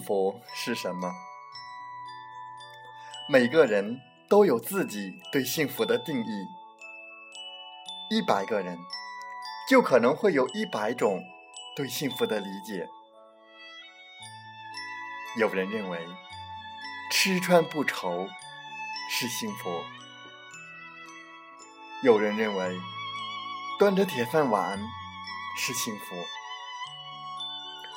幸福是什么？每个人都有自己对幸福的定义。一百个人，就可能会有一百种对幸福的理解。有人认为吃穿不愁是幸福，有人认为端着铁饭碗是幸福。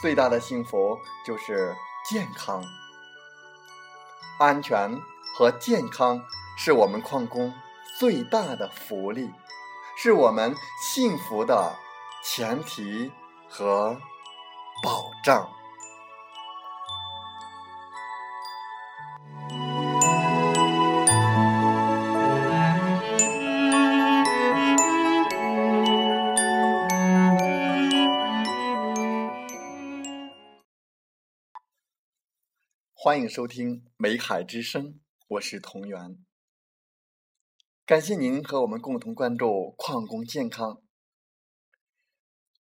最大的幸福就是健康、安全和健康，是我们矿工最大的福利，是我们幸福的前提和保障。欢迎收听《美海之声》，我是同源。感谢您和我们共同关注矿工健康。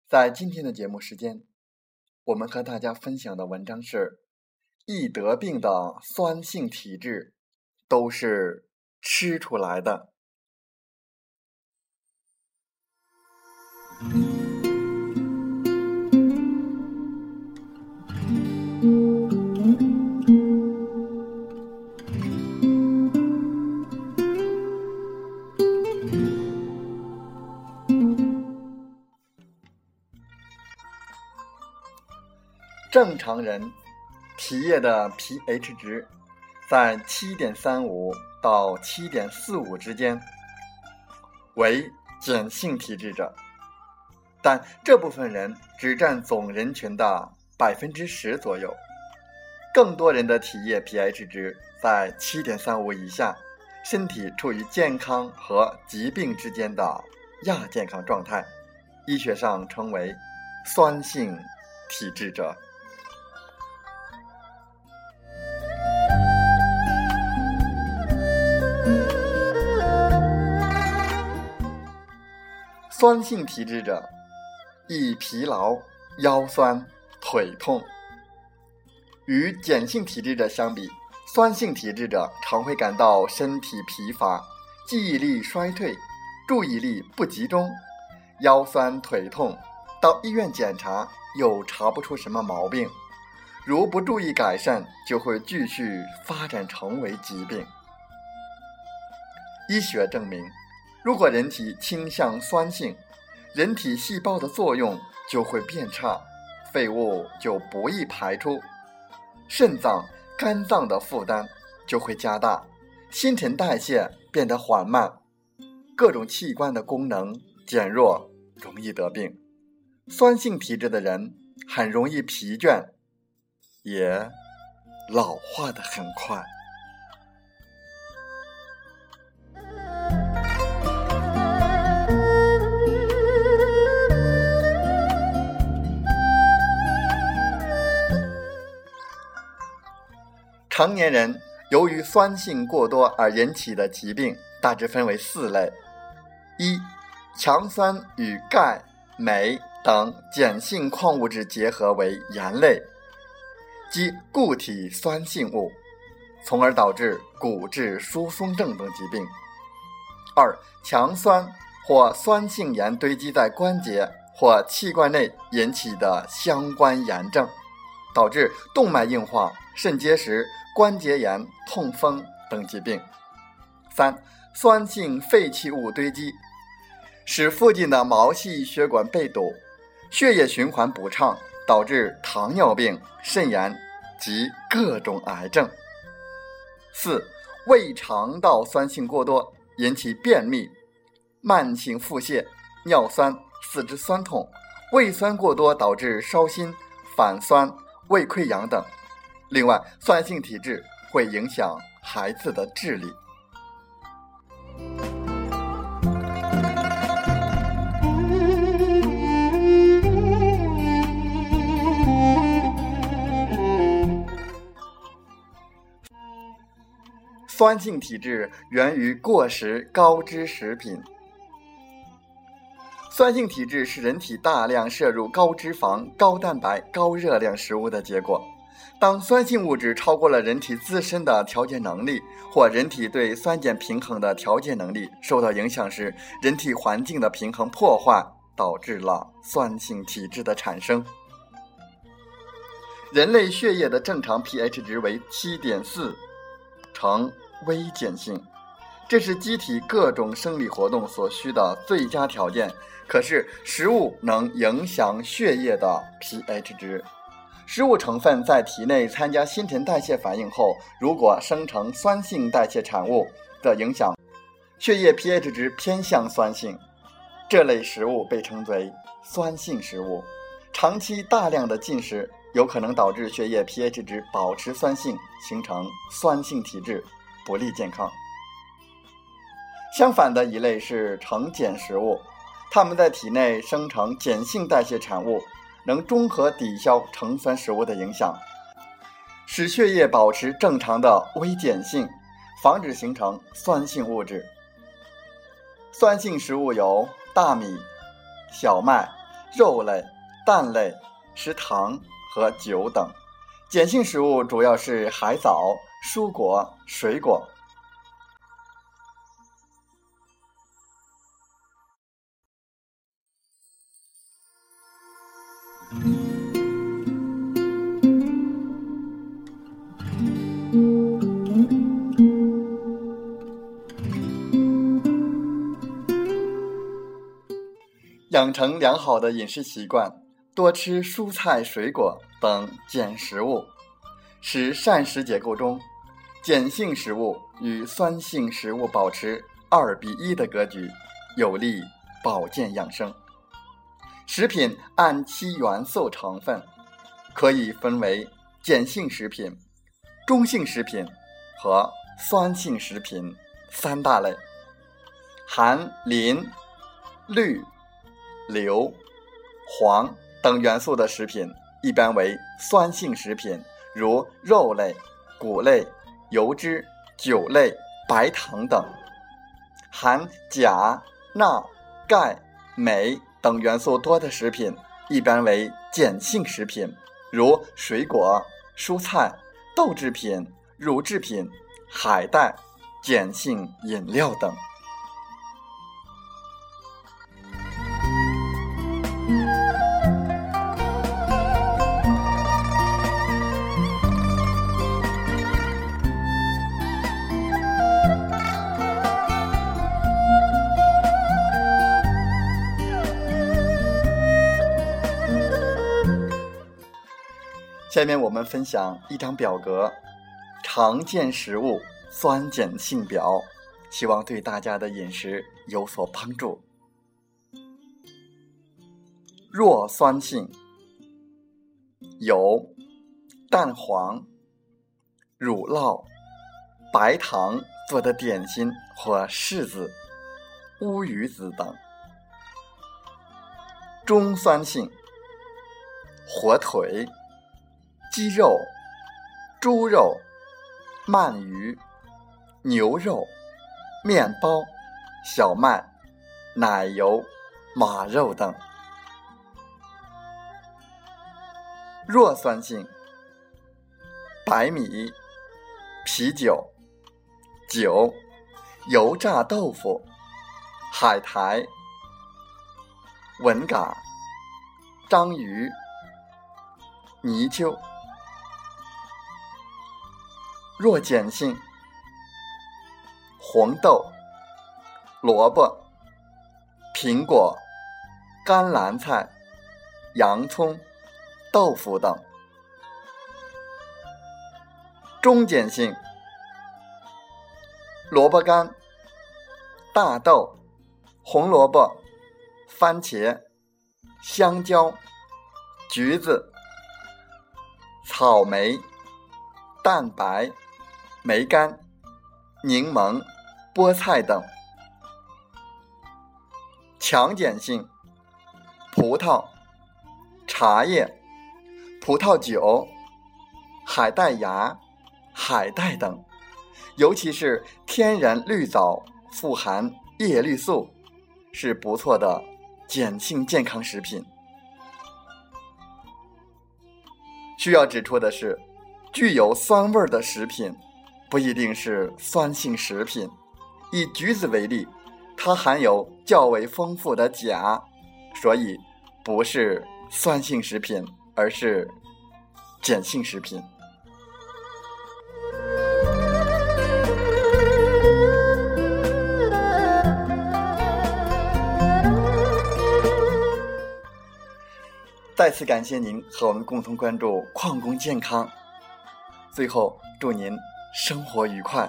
在今天的节目时间，我们和大家分享的文章是：易得病的酸性体质都是吃出来的。正常人体液的 pH 值在七点三五到七点四五之间，为碱性体质者，但这部分人只占总人群的百分之十左右。更多人的体液 pH 值在七点三五以下，身体处于健康和疾病之间的亚健康状态，医学上称为酸性体质者。酸性体质者易疲劳、腰酸、腿痛。与碱性体质者相比，酸性体质者常会感到身体疲乏、记忆力衰退、注意力不集中、腰酸腿痛。到医院检查又查不出什么毛病，如不注意改善，就会继续发展成为疾病。医学证明。如果人体倾向酸性，人体细胞的作用就会变差，废物就不易排出，肾脏、肝脏的负担就会加大，新陈代谢变得缓慢，各种器官的功能减弱，容易得病。酸性体质的人很容易疲倦，也老化的很快。成年人由于酸性过多而引起的疾病大致分为四类：一、强酸与钙、镁等碱性矿物质结合为盐类，即固体酸性物，从而导致骨质疏松症等疾病；二、强酸或酸性盐堆积在关节或器官内引起的相关炎症，导致动脉硬化、肾结石。关节炎、痛风等疾病。三、酸性废弃物堆积，使附近的毛细血管被堵，血液循环不畅，导致糖尿病、肾炎及各种癌症。四、胃肠道酸性过多，引起便秘、慢性腹泻、尿酸、四肢酸痛；胃酸过多导致烧心、反酸、胃溃疡等。另外，酸性体质会影响孩子的智力。酸性体质源于过食高脂食品。酸性体质是人体大量摄入高脂肪、高蛋白、高热量食物的结果。当酸性物质超过了人体自身的调节能力，或人体对酸碱平衡的调节能力受到影响时，人体环境的平衡破坏，导致了酸性体质的产生。人类血液的正常 pH 值为七点四，呈微碱性，这是机体各种生理活动所需的最佳条件。可是，食物能影响血液的 pH 值。食物成分在体内参加新陈代谢反应后，如果生成酸性代谢产物的影响，血液 pH 值偏向酸性，这类食物被称为酸性食物。长期大量的进食有可能导致血液 pH 值保持酸性，形成酸性体质，不利健康。相反的一类是呈碱食物。它们在体内生成碱性代谢产物，能中和抵消橙酸食物的影响，使血液保持正常的微碱性，防止形成酸性物质。酸性食物有大米、小麦、肉类、蛋类、食糖和酒等；碱性食物主要是海藻、蔬果、水果。养成良好的饮食习惯，多吃蔬菜、水果等碱食物，使膳食结构中碱性食物与酸性食物保持二比一的格局，有利保健养生。食品按其元素成分，可以分为碱性食品、中性食品和酸性食品三大类。含磷、氯。硫、磺等元素的食品一般为酸性食品，如肉类、谷类、油脂、酒类、白糖等；含钾、钠、钙、镁等元素多的食品一般为碱性食品，如水果、蔬菜、豆制品、乳制品、海带、碱性饮料等。下面我们分享一张表格，常见食物酸碱性表，希望对大家的饮食有所帮助。弱酸性有蛋黄、乳酪、白糖做的点心或柿子、乌鱼子等。中酸性火腿。鸡肉、猪肉、鳗鱼、牛肉、面包、小麦、奶油、马肉等。弱酸性：白米、啤酒、酒、油炸豆腐、海苔、文蛤、章鱼、泥鳅。弱碱性：红豆、萝卜、苹果、甘蓝菜、洋葱、豆腐等。中碱性：萝卜干、大豆、红萝卜、番茄、香蕉、橘子、草莓、蛋白、梅干、柠檬、菠菜等。强碱性：葡萄、茶叶、葡萄酒、海带芽、海带等，尤其是天然绿藻，富含叶绿素，是不错的碱性健康食品。需要指出的是，具有酸味的食品不一定是酸性食品。以橘子为例，它含有较为丰富的钾，所以不是酸性食品，而是碱性食品。再次感谢您和我们共同关注矿工健康。最后，祝您生活愉快，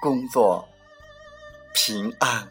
工作平安。